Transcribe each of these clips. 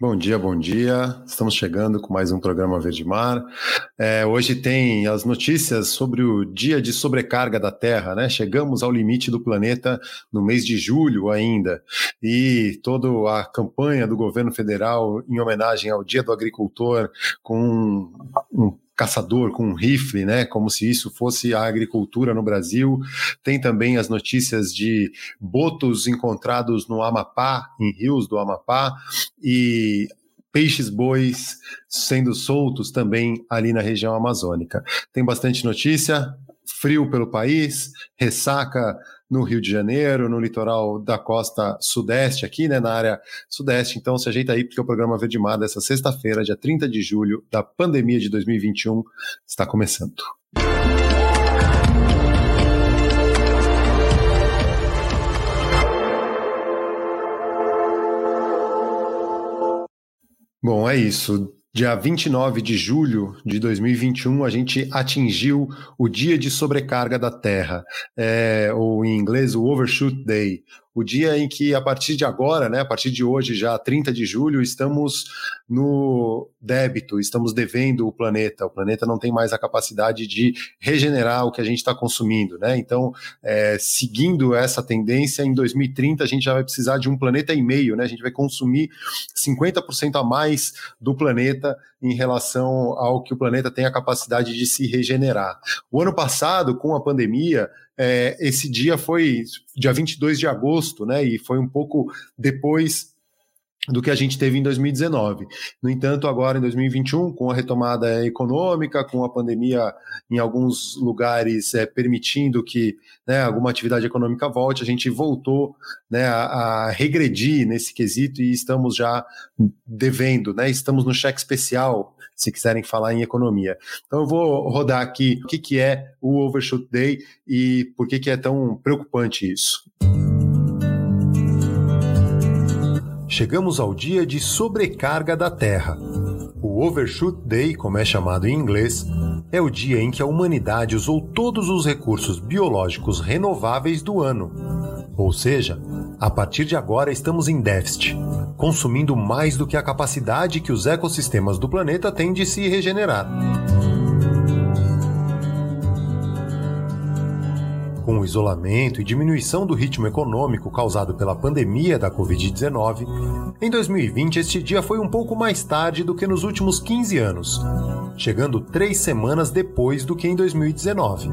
Bom dia, bom dia. Estamos chegando com mais um programa Verde Mar. É, hoje tem as notícias sobre o dia de sobrecarga da Terra, né? Chegamos ao limite do planeta no mês de julho ainda. E toda a campanha do governo federal em homenagem ao Dia do Agricultor, com um caçador com um rifle, né? Como se isso fosse a agricultura no Brasil. Tem também as notícias de botos encontrados no Amapá, em rios do Amapá, e peixes bois sendo soltos também ali na região amazônica. Tem bastante notícia, frio pelo país, ressaca no Rio de Janeiro, no litoral da costa sudeste, aqui, né, na área sudeste. Então, se ajeita aí, porque o programa Verde Mar dessa sexta-feira, dia 30 de julho, da pandemia de 2021, está começando. Bom, é isso. Dia 29 de julho de 2021, a gente atingiu o dia de sobrecarga da Terra, é, ou em inglês, o Overshoot Day, o dia em que, a partir de agora, né, a partir de hoje, já 30 de julho, estamos no débito, estamos devendo o planeta. O planeta não tem mais a capacidade de regenerar o que a gente está consumindo. Né? Então, é, seguindo essa tendência, em 2030 a gente já vai precisar de um planeta e meio, né? a gente vai consumir 50% a mais do planeta em relação ao que o planeta tem a capacidade de se regenerar. O ano passado, com a pandemia, é, esse dia foi dia 22 de agosto, né? E foi um pouco depois do que a gente teve em 2019. No entanto, agora em 2021, com a retomada econômica, com a pandemia em alguns lugares é, permitindo que né, alguma atividade econômica volte, a gente voltou né, a, a, regredir nesse quesito e estamos já devendo, né, estamos no cheque especial, se quiserem falar em economia. Então eu vou rodar aqui o que, que é o Overshoot Day e por que, que é tão preocupante isso. Chegamos ao dia de sobrecarga da Terra. O Overshoot Day, como é chamado em inglês, é o dia em que a humanidade usou todos os recursos biológicos renováveis do ano. Ou seja, a partir de agora estamos em déficit, consumindo mais do que a capacidade que os ecossistemas do planeta têm de se regenerar. Com o isolamento e diminuição do ritmo econômico causado pela pandemia da Covid-19, em 2020 este dia foi um pouco mais tarde do que nos últimos 15 anos, chegando três semanas depois do que em 2019.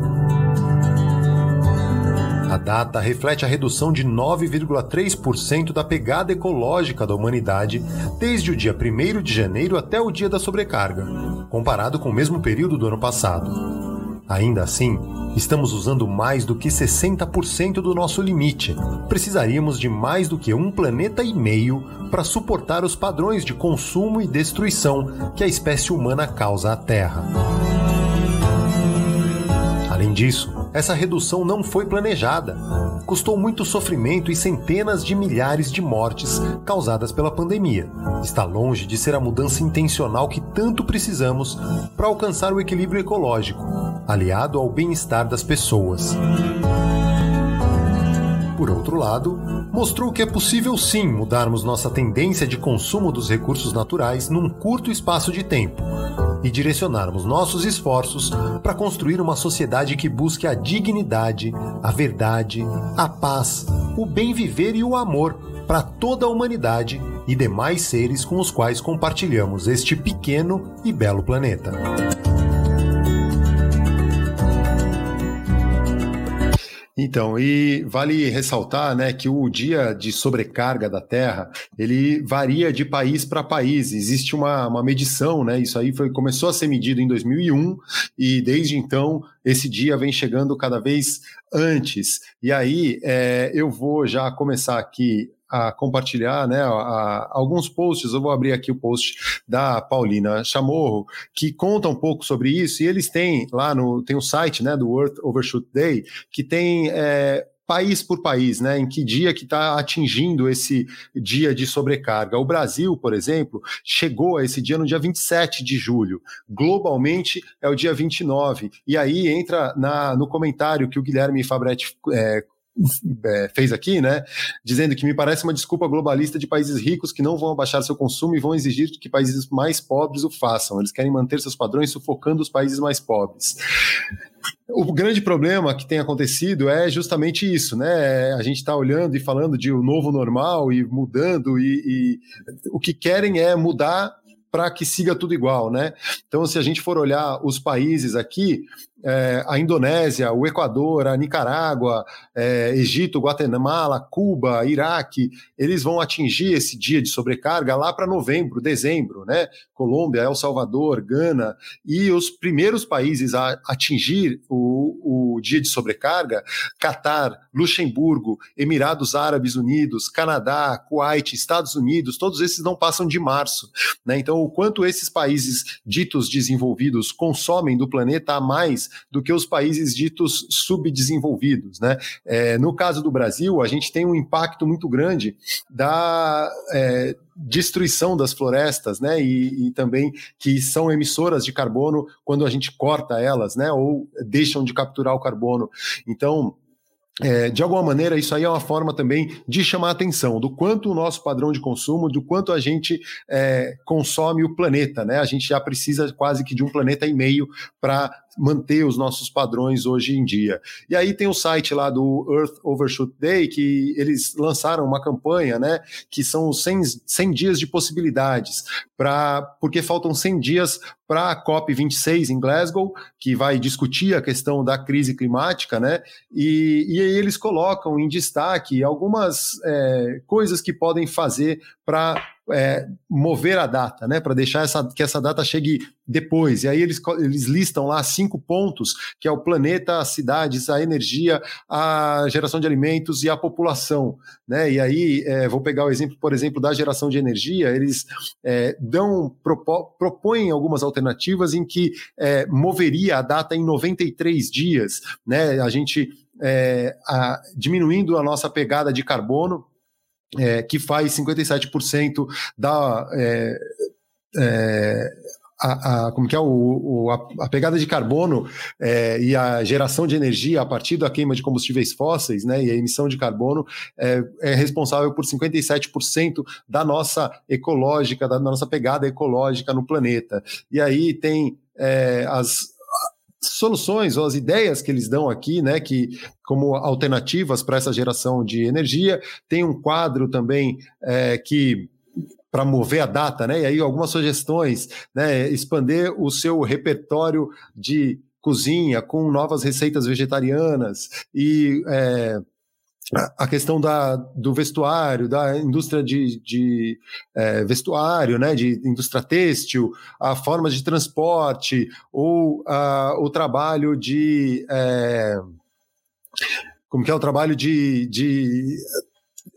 A data reflete a redução de 9,3% da pegada ecológica da humanidade desde o dia 1 de janeiro até o dia da sobrecarga, comparado com o mesmo período do ano passado. Ainda assim, estamos usando mais do que 60% do nosso limite. Precisaríamos de mais do que um planeta e meio para suportar os padrões de consumo e destruição que a espécie humana causa à Terra. Além disso, essa redução não foi planejada. Custou muito sofrimento e centenas de milhares de mortes causadas pela pandemia. Está longe de ser a mudança intencional que tanto precisamos para alcançar o equilíbrio ecológico, aliado ao bem-estar das pessoas. Por outro lado, mostrou que é possível sim mudarmos nossa tendência de consumo dos recursos naturais num curto espaço de tempo e direcionarmos nossos esforços para construir uma sociedade que busque a dignidade, a verdade, a paz, o bem viver e o amor para toda a humanidade e demais seres com os quais compartilhamos este pequeno e belo planeta. Então, e vale ressaltar, né, que o dia de sobrecarga da Terra, ele varia de país para país. Existe uma, uma medição, né? Isso aí foi, começou a ser medido em 2001 e desde então esse dia vem chegando cada vez antes. E aí é, eu vou já começar aqui a compartilhar né, a, a, alguns posts. Eu vou abrir aqui o post da Paulina Chamorro, que conta um pouco sobre isso, e eles têm lá no tem o site né, do World Overshoot Day, que tem. É, país por país, né? Em que dia que está atingindo esse dia de sobrecarga. O Brasil, por exemplo, chegou a esse dia no dia 27 de julho. Globalmente é o dia 29. E aí entra na, no comentário que o Guilherme Fabretti é, é, fez aqui, né? Dizendo que me parece uma desculpa globalista de países ricos que não vão abaixar seu consumo e vão exigir que países mais pobres o façam. Eles querem manter seus padrões sufocando os países mais pobres. O grande problema que tem acontecido é justamente isso, né? A gente está olhando e falando de o um novo normal e mudando, e, e o que querem é mudar para que siga tudo igual, né? Então, se a gente for olhar os países aqui, é, a Indonésia, o Equador, a Nicarágua, é, Egito, Guatemala, Cuba, Iraque, eles vão atingir esse dia de sobrecarga lá para novembro, dezembro, né? Colômbia, El Salvador, Gana, e os primeiros países a atingir o, o dia de sobrecarga, Catar, Luxemburgo, Emirados Árabes Unidos, Canadá, Kuwait, Estados Unidos, todos esses não passam de março, né? Então, o quanto esses países ditos desenvolvidos consomem do planeta a mais do que os países ditos subdesenvolvidos. Né? É, no caso do Brasil, a gente tem um impacto muito grande da. É, destruição das florestas, né, e, e, também que são emissoras de carbono quando a gente corta elas, né, ou deixam de capturar o carbono. Então, é, de alguma maneira, isso aí é uma forma também de chamar a atenção do quanto o nosso padrão de consumo, do quanto a gente é, consome o planeta, né? A gente já precisa quase que de um planeta e meio para manter os nossos padrões hoje em dia. E aí tem o site lá do Earth Overshoot Day, que eles lançaram uma campanha, né, que são 100, 100 dias de possibilidades, pra, porque faltam 100 dias para a COP26 em Glasgow, que vai discutir a questão da crise climática, né, e, e aí eles colocam em destaque algumas é, coisas que podem fazer para é, mover a data, né, para deixar essa, que essa data chegue depois. E aí eles, eles listam lá cinco pontos, que é o planeta, as cidades, a energia, a geração de alimentos e a população. Né? E aí, é, vou pegar o exemplo, por exemplo, da geração de energia, eles é, dão, propo, propõem algumas alternativas em que é, moveria a data em 93 dias, né? A gente é, a, diminuindo a nossa pegada de carbono, é, que faz 57% da. É, é, a, a, como que é o, o a, a, pegada de carbono é, e a geração de energia a partir da queima de combustíveis fósseis, né, e a emissão de carbono é, é responsável por 57% da nossa ecológica, da nossa pegada ecológica no planeta. E aí tem é, as soluções ou as ideias que eles dão aqui, né, que como alternativas para essa geração de energia, tem um quadro também é, que para mover a data, né? E aí algumas sugestões, né? Expandir o seu repertório de cozinha com novas receitas vegetarianas e é, a questão da, do vestuário, da indústria de, de é, vestuário, né, de indústria têxtil, a forma de transporte ou a, o trabalho de é, como que é o trabalho de, de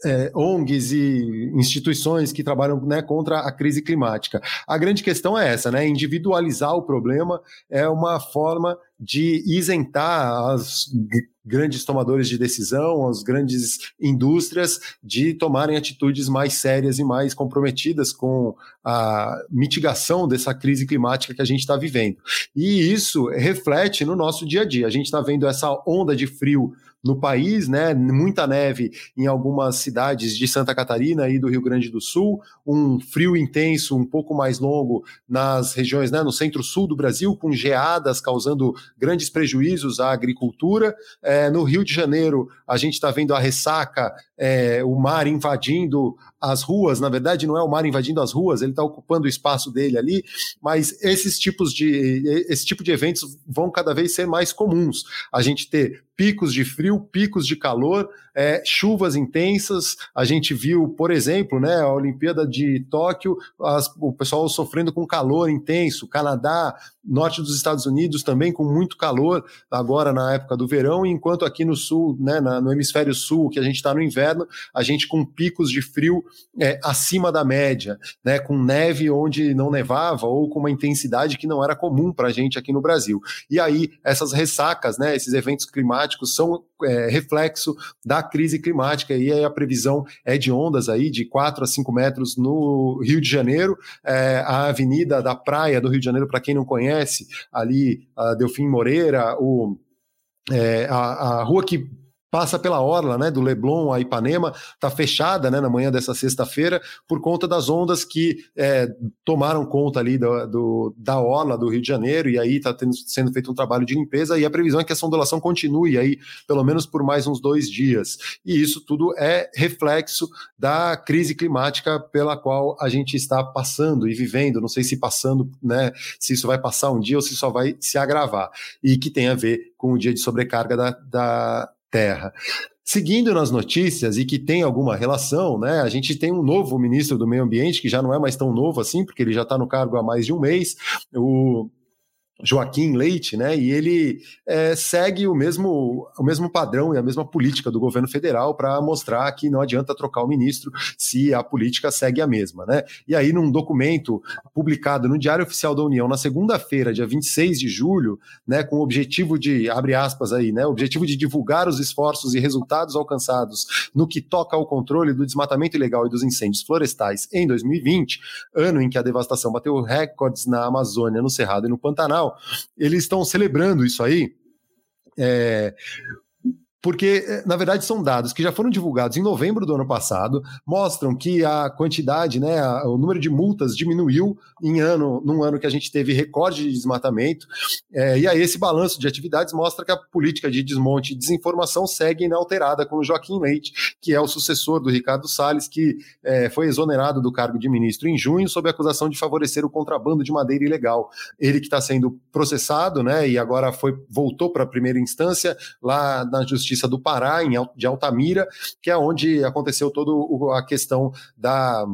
é, ONGs e instituições que trabalham né, contra a crise climática. A grande questão é essa, né? Individualizar o problema é uma forma de isentar as grandes tomadores de decisão, as grandes indústrias de tomarem atitudes mais sérias e mais comprometidas com a mitigação dessa crise climática que a gente está vivendo. E isso reflete no nosso dia a dia. A gente está vendo essa onda de frio no país, né? Muita neve em algumas cidades de Santa Catarina e do Rio Grande do Sul, um frio intenso, um pouco mais longo nas regiões, né? No centro-sul do Brasil, com geadas causando grandes prejuízos à agricultura. No Rio de Janeiro, a gente está vendo a ressaca, é, o mar invadindo as ruas, na verdade não é o mar invadindo as ruas, ele está ocupando o espaço dele ali, mas esses tipos de esse tipo de eventos vão cada vez ser mais comuns. A gente ter picos de frio, picos de calor, é, chuvas intensas. A gente viu, por exemplo, né, a Olimpíada de Tóquio, as, o pessoal sofrendo com calor intenso, Canadá, norte dos Estados Unidos também com muito calor agora na época do verão, enquanto aqui no sul, né, na, no hemisfério sul, que a gente está no inverno, a gente com picos de frio é, acima da média, né, com neve onde não nevava ou com uma intensidade que não era comum para a gente aqui no Brasil. E aí essas ressacas, né, esses eventos climáticos são é, reflexo da crise climática e aí a previsão é de ondas aí de 4 a 5 metros no Rio de Janeiro, é, a avenida da praia do Rio de Janeiro, para quem não conhece, ali a Delfim Moreira, o, é, a, a rua que passa pela orla, né, do Leblon a Ipanema, está fechada, né, na manhã dessa sexta-feira, por conta das ondas que é, tomaram conta ali do, do, da orla do Rio de Janeiro, e aí está sendo feito um trabalho de limpeza, e a previsão é que essa ondulação continue aí, pelo menos por mais uns dois dias. E isso tudo é reflexo da crise climática pela qual a gente está passando e vivendo, não sei se passando, né, se isso vai passar um dia ou se só vai se agravar, e que tem a ver com o dia de sobrecarga da, da terra. Seguindo nas notícias e que tem alguma relação, né? A gente tem um novo ministro do Meio Ambiente, que já não é mais tão novo assim, porque ele já está no cargo há mais de um mês, o Joaquim Leite, né? E ele é, segue o mesmo, o mesmo padrão e a mesma política do governo federal para mostrar que não adianta trocar o ministro se a política segue a mesma, né? E aí, num documento publicado no Diário Oficial da União na segunda-feira, dia 26 de julho, né, com o objetivo de, abre aspas aí, né? O objetivo de divulgar os esforços e resultados alcançados no que toca ao controle do desmatamento ilegal e dos incêndios florestais em 2020, ano em que a devastação bateu recordes na Amazônia, no Cerrado e no Pantanal eles estão celebrando isso aí. É, porque, eh, na verdade, são dados que já foram divulgados em novembro do ano passado, mostram que a quantidade, né, o número de multas diminuiu em ano, num ano que a gente teve recorde de desmatamento, é, e aí esse balanço de atividades mostra que a política de desmonte e desinformação segue inalterada com o Joaquim Leite, que é o sucessor do Ricardo Salles, que é, foi exonerado do cargo de ministro em junho sob a acusação de favorecer o contrabando de madeira ilegal. Ele que está sendo processado, né, e agora foi voltou para a primeira instância lá na Justiça Justiça do Pará, em, de Altamira, que é onde aconteceu toda a questão da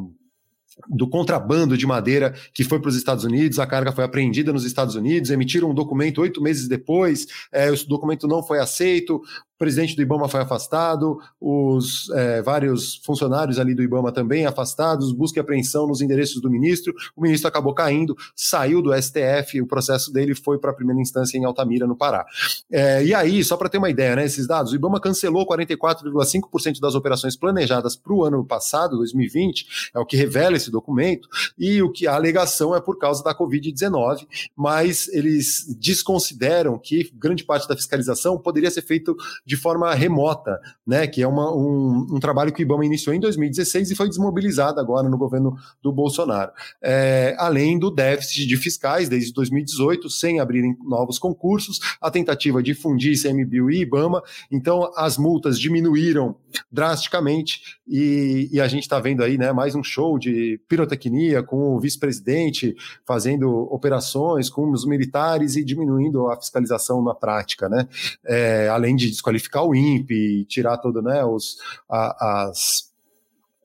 do contrabando de madeira que foi para os Estados Unidos, a carga foi apreendida nos Estados Unidos, emitiram um documento oito meses depois, é, o documento não foi aceito, o presidente do IBAMA foi afastado, os é, vários funcionários ali do IBAMA também afastados, busca e apreensão nos endereços do ministro. O ministro acabou caindo, saiu do STF, o processo dele foi para a primeira instância em Altamira, no Pará. É, e aí, só para ter uma ideia, né, esses dados, o IBAMA cancelou 44,5% das operações planejadas para o ano passado, 2020, é o que revela esse documento, e o que a alegação é por causa da Covid-19, mas eles desconsideram que grande parte da fiscalização poderia ser feito de forma remota, né? Que é uma, um, um, trabalho que o IBAMA iniciou em 2016 e foi desmobilizado agora no governo do Bolsonaro. É, além do déficit de fiscais desde 2018, sem abrirem novos concursos, a tentativa de fundir ICMBio e IBAMA, então as multas diminuíram drasticamente e, e a gente está vendo aí né, mais um show de pirotecnia com o vice-presidente fazendo operações com os militares e diminuindo a fiscalização na prática, né? É, além de desqualificar qualificar o INPE, tirar todo, né, os, a, as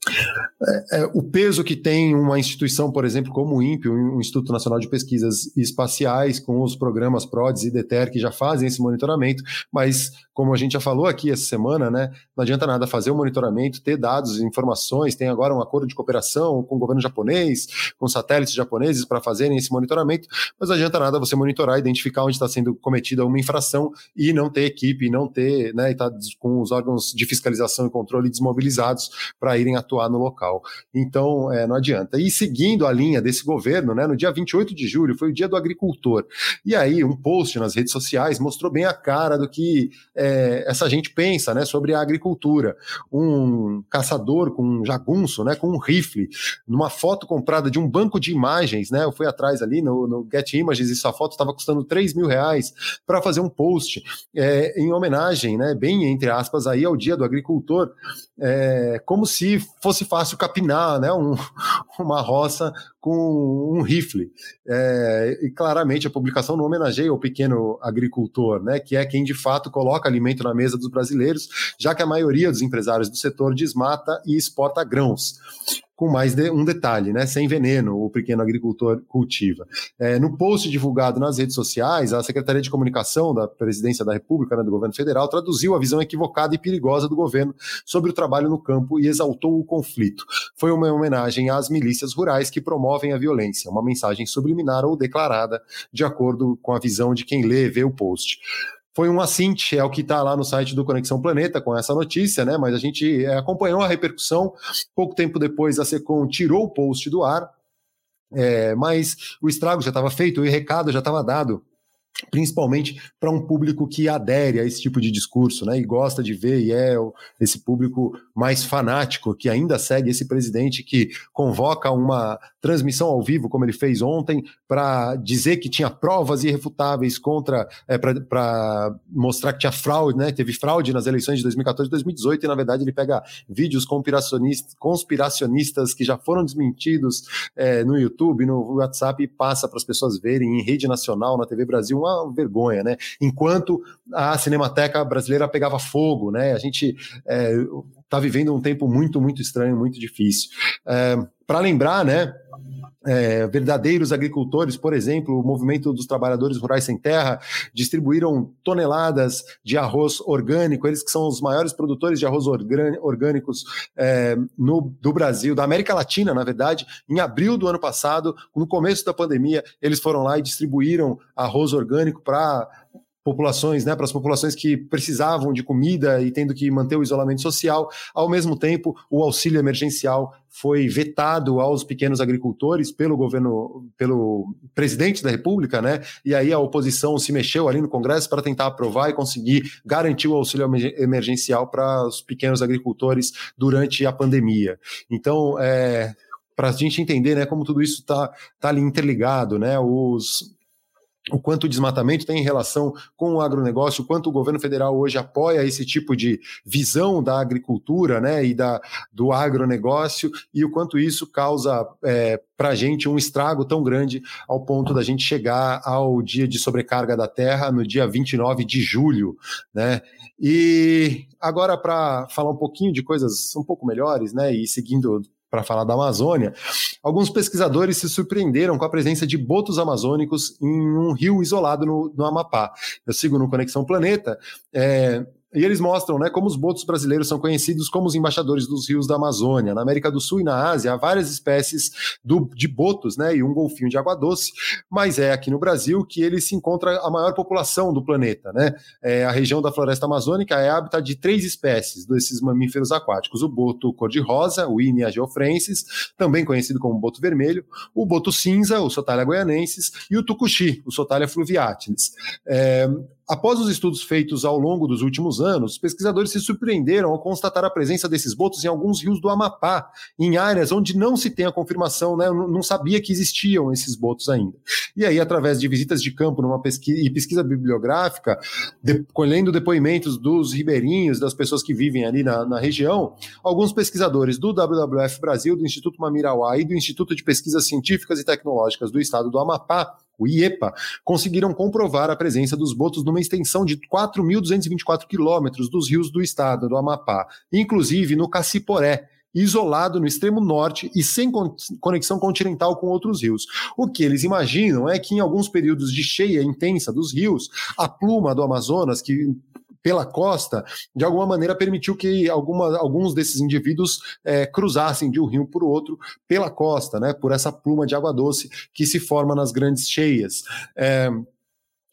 é, é, o peso que tem uma instituição, por exemplo, como o INPE, o Instituto Nacional de Pesquisas Espaciais, com os programas PRODES e DETER, que já fazem esse monitoramento, mas, como a gente já falou aqui essa semana, né, não adianta nada fazer o monitoramento, ter dados, informações, tem agora um acordo de cooperação com o governo japonês, com satélites japoneses para fazerem esse monitoramento, mas não adianta nada você monitorar, identificar onde está sendo cometida uma infração e não ter equipe, não ter, né, e tá com os órgãos de fiscalização e controle desmobilizados para irem atuar atuar no local. Então, é, não adianta. E seguindo a linha desse governo, né, no dia 28 de julho foi o dia do agricultor. E aí, um post nas redes sociais mostrou bem a cara do que é, essa gente pensa né, sobre a agricultura. Um caçador com um jagunço, né, com um rifle, numa foto comprada de um banco de imagens, né? Eu fui atrás ali no, no Get Images e essa foto estava custando 3 mil reais para fazer um post é, em homenagem, né, bem entre aspas, aí ao dia do agricultor, é, como se fosse fácil capinar né, um, uma roça com um rifle. É, e claramente a publicação não homenageia o pequeno agricultor, né, que é quem de fato coloca alimento na mesa dos brasileiros, já que a maioria dos empresários do setor desmata e exporta grãos com mais de um detalhe, né? Sem veneno, o pequeno agricultor cultiva. É, no post divulgado nas redes sociais, a Secretaria de Comunicação da Presidência da República, né, do governo federal, traduziu a visão equivocada e perigosa do governo sobre o trabalho no campo e exaltou o conflito. Foi uma homenagem às milícias rurais que promovem a violência, uma mensagem subliminar ou declarada, de acordo com a visão de quem lê e vê o post foi um assinte, é o que está lá no site do Conexão Planeta com essa notícia, né? Mas a gente é, acompanhou a repercussão. Pouco tempo depois, a Secom tirou o post do ar, é, mas o estrago já estava feito, o recado já estava dado principalmente para um público que adere a esse tipo de discurso, né, e gosta de ver, e é esse público mais fanático que ainda segue esse presidente que convoca uma transmissão ao vivo, como ele fez ontem, para dizer que tinha provas irrefutáveis contra, é, para mostrar que tinha fraude, né, teve fraude nas eleições de 2014 e 2018, e na verdade ele pega vídeos conspiracionistas, conspiracionistas que já foram desmentidos é, no YouTube, no WhatsApp, e passa para as pessoas verem em rede nacional, na TV Brasil, uma vergonha, né? Enquanto a Cinemateca brasileira pegava fogo, né? A gente está é, vivendo um tempo muito, muito estranho, muito difícil. É, Para lembrar, né? É, verdadeiros agricultores, por exemplo, o movimento dos trabalhadores rurais sem terra, distribuíram toneladas de arroz orgânico, eles que são os maiores produtores de arroz orgânicos é, no, do Brasil, da América Latina, na verdade, em abril do ano passado, no começo da pandemia, eles foram lá e distribuíram arroz orgânico para populações, né, para as populações que precisavam de comida e tendo que manter o isolamento social. Ao mesmo tempo, o auxílio emergencial foi vetado aos pequenos agricultores pelo governo, pelo presidente da República, né? E aí a oposição se mexeu ali no Congresso para tentar aprovar e conseguir garantir o auxílio emergencial para os pequenos agricultores durante a pandemia. Então, é, para a gente entender, né, como tudo isso está tá ali interligado, né? Os o quanto o desmatamento tem em relação com o agronegócio, o quanto o governo federal hoje apoia esse tipo de visão da agricultura né, e da, do agronegócio, e o quanto isso causa é, para a gente um estrago tão grande ao ponto da gente chegar ao dia de sobrecarga da terra no dia 29 de julho. Né? E agora, para falar um pouquinho de coisas um pouco melhores, né, e seguindo para falar da Amazônia, alguns pesquisadores se surpreenderam com a presença de botos amazônicos em um rio isolado no, no Amapá. Eu sigo no Conexão Planeta. É, e eles mostram né, como os botos brasileiros são conhecidos como os embaixadores dos rios da Amazônia. Na América do Sul e na Ásia há várias espécies do, de botos né, e um golfinho de água doce, mas é aqui no Brasil que ele se encontra a maior população do planeta. Né? É, a região da floresta amazônica é hábitat de três espécies desses mamíferos aquáticos: o boto cor-de-rosa, o Inia geofrensis, também conhecido como boto vermelho, o boto cinza, o Sotalia goianensis, e o tucuxi, o Sotalia fluviatilis. É, Após os estudos feitos ao longo dos últimos anos, pesquisadores se surpreenderam ao constatar a presença desses botos em alguns rios do Amapá, em áreas onde não se tem a confirmação, né, não sabia que existiam esses botos ainda. E aí, através de visitas de campo numa pesquisa, e pesquisa bibliográfica, de, colhendo depoimentos dos ribeirinhos, das pessoas que vivem ali na, na região, alguns pesquisadores do WWF Brasil, do Instituto Mamirauá e do Instituto de Pesquisas Científicas e Tecnológicas do Estado do Amapá o IEPA, conseguiram comprovar a presença dos botos numa extensão de 4.224 quilômetros dos rios do estado do Amapá, inclusive no Caciporé, isolado no extremo norte e sem conexão continental com outros rios. O que eles imaginam é que em alguns períodos de cheia intensa dos rios, a pluma do Amazonas, que pela costa, de alguma maneira permitiu que alguma, alguns desses indivíduos é, cruzassem de um rio para o outro pela costa, né, por essa pluma de água doce que se forma nas grandes cheias. É,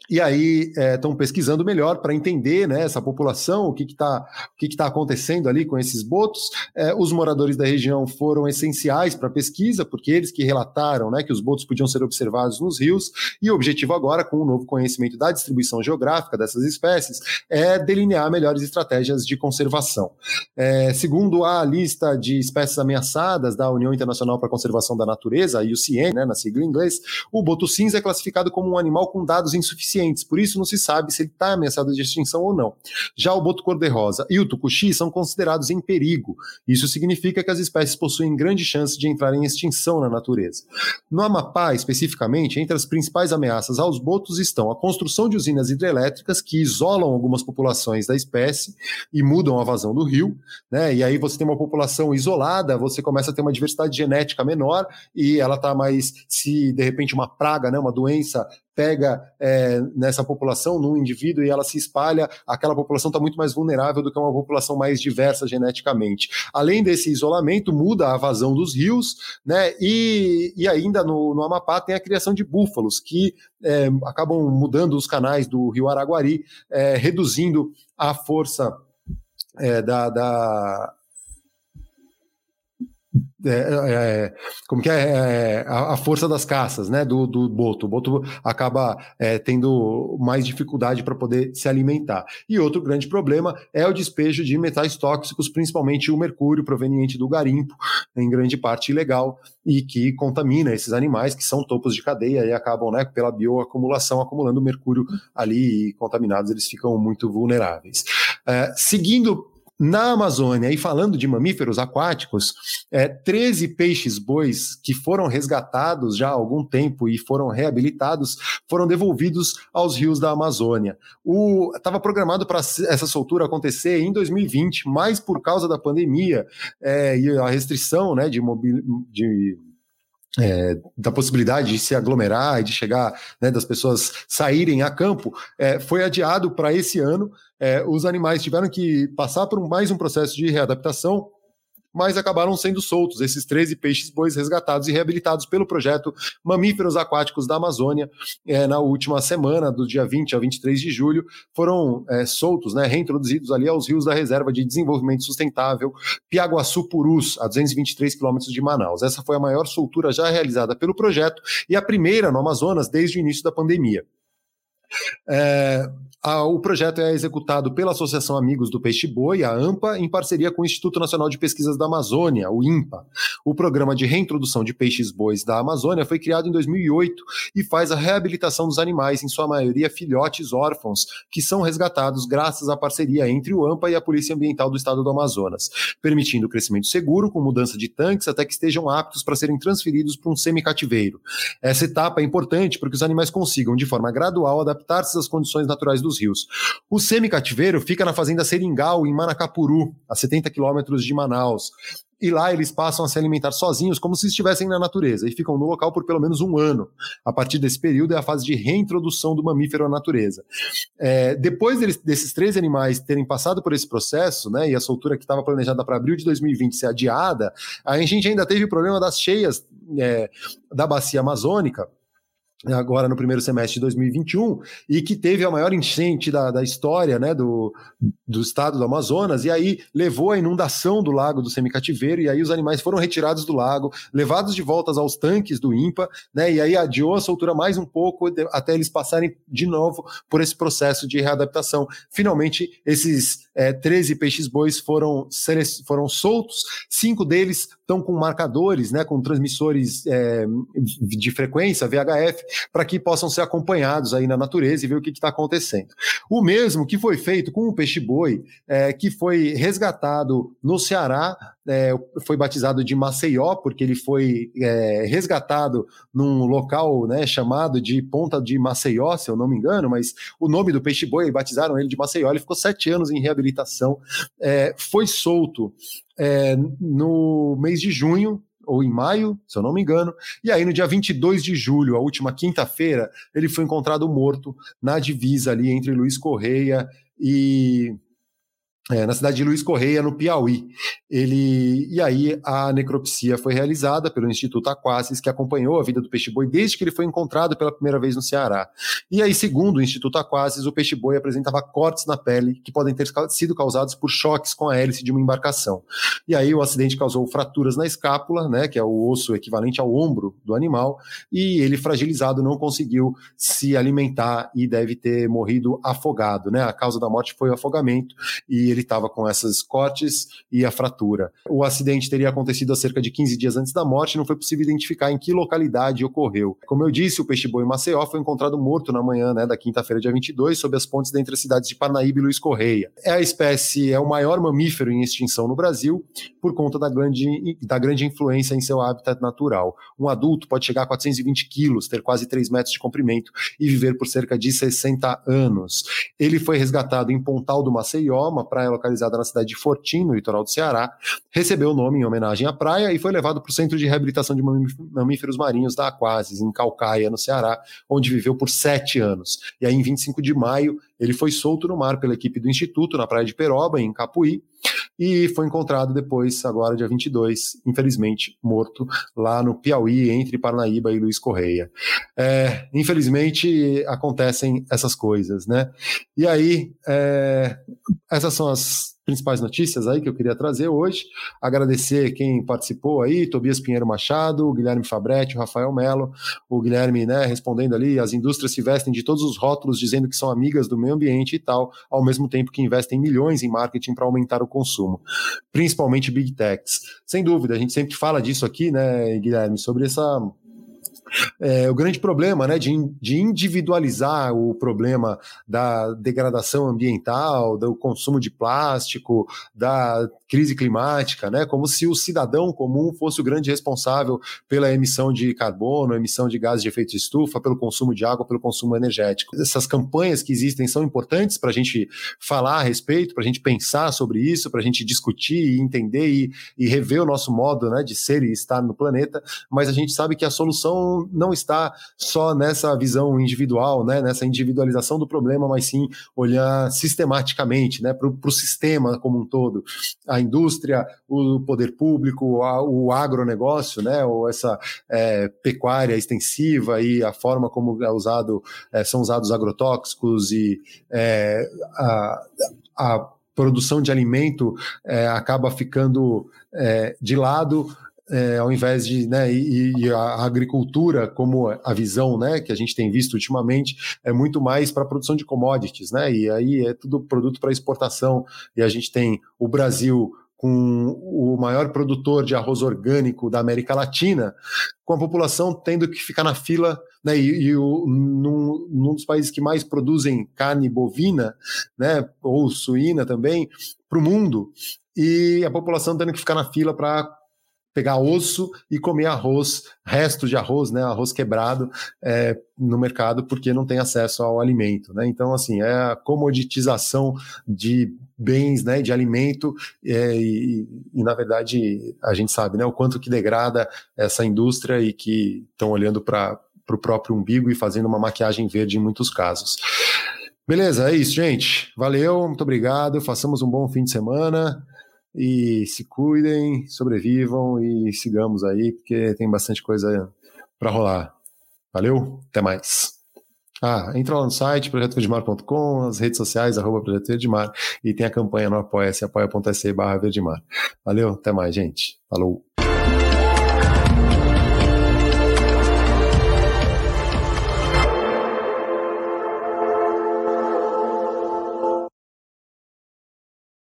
e aí estão é, pesquisando melhor para entender né, essa população, o que está que que tá acontecendo ali com esses botos. É, os moradores da região foram essenciais para a pesquisa, porque eles que relataram né, que os botos podiam ser observados nos rios, e o objetivo agora, com o novo conhecimento da distribuição geográfica dessas espécies, é delinear melhores estratégias de conservação. É, segundo a lista de espécies ameaçadas da União Internacional para a Conservação da Natureza, a IUCN, né, na sigla em inglês, o boto cinza é classificado como um animal com dados insuficientes por isso não se sabe se ele está ameaçado de extinção ou não. Já o boto cor-de-rosa e o tucuxi são considerados em perigo. Isso significa que as espécies possuem grande chance de entrar em extinção na natureza. No Amapá, especificamente, entre as principais ameaças aos botos estão a construção de usinas hidrelétricas que isolam algumas populações da espécie e mudam a vazão do rio, né? E aí você tem uma população isolada, você começa a ter uma diversidade genética menor e ela está mais, se de repente uma praga, né, uma doença pega é, nessa população, num indivíduo, e ela se espalha, aquela população está muito mais vulnerável do que uma população mais diversa geneticamente. Além desse isolamento, muda a vazão dos rios, né? E, e ainda no, no Amapá tem a criação de búfalos, que é, acabam mudando os canais do rio Araguari, é, reduzindo a força é, da, da é, é, como que é, é a, a, força das caças, né, do, do boto. O boto acaba é, tendo mais dificuldade para poder se alimentar. E outro grande problema é o despejo de metais tóxicos, principalmente o mercúrio proveniente do garimpo, em grande parte ilegal, e que contamina esses animais que são topos de cadeia e acabam, né, pela bioacumulação, acumulando mercúrio ali e contaminados, eles ficam muito vulneráveis. É, seguindo na Amazônia, e falando de mamíferos aquáticos, é, 13 peixes-bois que foram resgatados já há algum tempo e foram reabilitados foram devolvidos aos rios da Amazônia. Estava programado para essa soltura acontecer em 2020, mas por causa da pandemia é, e a restrição né, de, de é, da possibilidade de se aglomerar e de chegar, né, das pessoas saírem a campo, é, foi adiado para esse ano. É, os animais tiveram que passar por mais um processo de readaptação mas acabaram sendo soltos esses 13 peixes-bois resgatados e reabilitados pelo projeto Mamíferos Aquáticos da Amazônia. É, na última semana, do dia 20 a 23 de julho, foram é, soltos, né, reintroduzidos ali aos rios da Reserva de Desenvolvimento Sustentável Piaguaçu-Purus, a 223 quilômetros de Manaus. Essa foi a maior soltura já realizada pelo projeto e a primeira no Amazonas desde o início da pandemia. É, a, o projeto é executado pela Associação Amigos do Peixe Boi, a AMPA, em parceria com o Instituto Nacional de Pesquisas da Amazônia, o INPA. O programa de reintrodução de peixes bois da Amazônia foi criado em 2008 e faz a reabilitação dos animais, em sua maioria filhotes órfãos, que são resgatados graças à parceria entre o AMPA e a Polícia Ambiental do Estado do Amazonas, permitindo o crescimento seguro, com mudança de tanques até que estejam aptos para serem transferidos para um semicativeiro. Essa etapa é importante porque os animais consigam, de forma gradual, adaptar-se às condições naturais do dos rios. O semicativeiro fica na fazenda Seringal, em Manacapuru, a 70 quilômetros de Manaus. E lá eles passam a se alimentar sozinhos, como se estivessem na natureza, e ficam no local por pelo menos um ano. A partir desse período é a fase de reintrodução do mamífero à natureza. É, depois deles, desses três animais terem passado por esse processo, né, e a soltura que estava planejada para abril de 2020 ser adiada, a gente ainda teve o problema das cheias é, da bacia amazônica agora no primeiro semestre de 2021 e que teve a maior enchente da, da história né, do, do estado do Amazonas e aí levou a inundação do lago do semicativeiro e aí os animais foram retirados do lago, levados de volta aos tanques do INPA, né, e aí adiou a soltura mais um pouco até eles passarem de novo por esse processo de readaptação. Finalmente, esses é, 13 peixes-bois foram, foram soltos, cinco deles estão com marcadores, né, com transmissores é, de frequência, VHF, para que possam ser acompanhados aí na natureza e ver o que está acontecendo. O mesmo que foi feito com o peixe-boi, é, que foi resgatado no Ceará, é, foi batizado de Maceió, porque ele foi é, resgatado num local né, chamado de Ponta de Maceió, se eu não me engano, mas o nome do peixe-boi, batizaram ele de Maceió, ele ficou sete anos em reabilitação, é, foi solto é, no mês de junho, ou em maio, se eu não me engano, e aí no dia 22 de julho, a última quinta-feira, ele foi encontrado morto na divisa ali entre Luiz Correia e é, na cidade de Luiz Correia, no Piauí. Ele, e aí a necropsia foi realizada pelo Instituto Aquasis, que acompanhou a vida do peixe-boi desde que ele foi encontrado pela primeira vez no Ceará. E aí, segundo o Instituto Aquasis, o peixe-boi apresentava cortes na pele que podem ter sido causados por choques com a hélice de uma embarcação. E aí o acidente causou fraturas na escápula, né, que é o osso equivalente ao ombro do animal, e ele fragilizado não conseguiu se alimentar e deve ter morrido afogado, né? A causa da morte foi o afogamento e ele ele estava com esses cortes e a fratura. O acidente teria acontecido há cerca de 15 dias antes da morte, não foi possível identificar em que localidade ocorreu. Como eu disse, o peixe-boi Maceió foi encontrado morto na manhã né, da quinta-feira, dia 22, sob as pontes entre as cidades de Parnaíba e Luiz Correia. É a espécie, é o maior mamífero em extinção no Brasil, por conta da grande, da grande influência em seu habitat natural. Um adulto pode chegar a 420 quilos, ter quase 3 metros de comprimento e viver por cerca de 60 anos. Ele foi resgatado em Pontal do Maceió, uma localizada na cidade de Fortim, no litoral do Ceará, recebeu o nome em homenagem à praia e foi levado para o Centro de Reabilitação de Mamíferos Marinhos da Aquasis, em Calcaia, no Ceará, onde viveu por sete anos. E aí, em 25 de maio, ele foi solto no mar pela equipe do Instituto, na praia de Peroba, em Capuí, e foi encontrado depois, agora dia 22, infelizmente morto lá no Piauí, entre Parnaíba e Luiz Correia. É, infelizmente acontecem essas coisas, né? E aí, é, essas são as principais notícias aí que eu queria trazer hoje. Agradecer quem participou aí, Tobias Pinheiro Machado, o Guilherme Fabretti, o Rafael Melo, o Guilherme, né, respondendo ali, as indústrias se vestem de todos os rótulos dizendo que são amigas do meio ambiente e tal, ao mesmo tempo que investem milhões em marketing para aumentar o consumo, principalmente Big Techs. Sem dúvida, a gente sempre fala disso aqui, né, Guilherme, sobre essa é, o grande problema né, de, de, individualizar o problema da degradação ambiental, do consumo de plástico, da crise climática, né, como se o cidadão comum fosse o grande responsável pela emissão de carbono, emissão de gases de efeito de estufa, pelo consumo de água, pelo consumo energético. Essas campanhas que existem são importantes para a gente falar a respeito, para a gente pensar sobre isso, para a gente discutir e entender e, e rever o nosso modo né, de ser e estar no planeta, mas a gente sabe que a solução não, está só nessa visão individual, né, nessa individualização do problema, mas sim olhar sistematicamente né, para o sistema como um todo. A indústria, o poder público, a, o agronegócio, né, ou essa é, pecuária extensiva e a forma como é usado, é, são usados agrotóxicos e é, a, a produção de alimento é, acaba ficando é, de lado é, ao invés de, né, e, e, a agricultura, como a visão, né, que a gente tem visto ultimamente, é muito mais para a produção de commodities, né, e aí é tudo produto para exportação, e a gente tem o Brasil com o maior produtor de arroz orgânico da América Latina, com a população tendo que ficar na fila, né, e, e o, num, num, dos países que mais produzem carne bovina, né, ou suína também, para o mundo, e a população tendo que ficar na fila para pegar osso e comer arroz, resto de arroz, né, arroz quebrado é, no mercado porque não tem acesso ao alimento, né? Então, assim, é a comoditização de bens, né, de alimento é, e, e, na verdade, a gente sabe, né, o quanto que degrada essa indústria e que estão olhando para o próprio umbigo e fazendo uma maquiagem verde em muitos casos. Beleza, é isso, gente. Valeu, muito obrigado. Façamos um bom fim de semana e se cuidem, sobrevivam e sigamos aí, porque tem bastante coisa para rolar. Valeu, até mais. Ah, entra lá no site, projetoverdemar.com, as redes sociais, arroba Projeto Verdemar, e tem a campanha no Apoia-se, apoia.se barra Verdemar. Valeu, até mais, gente. Falou.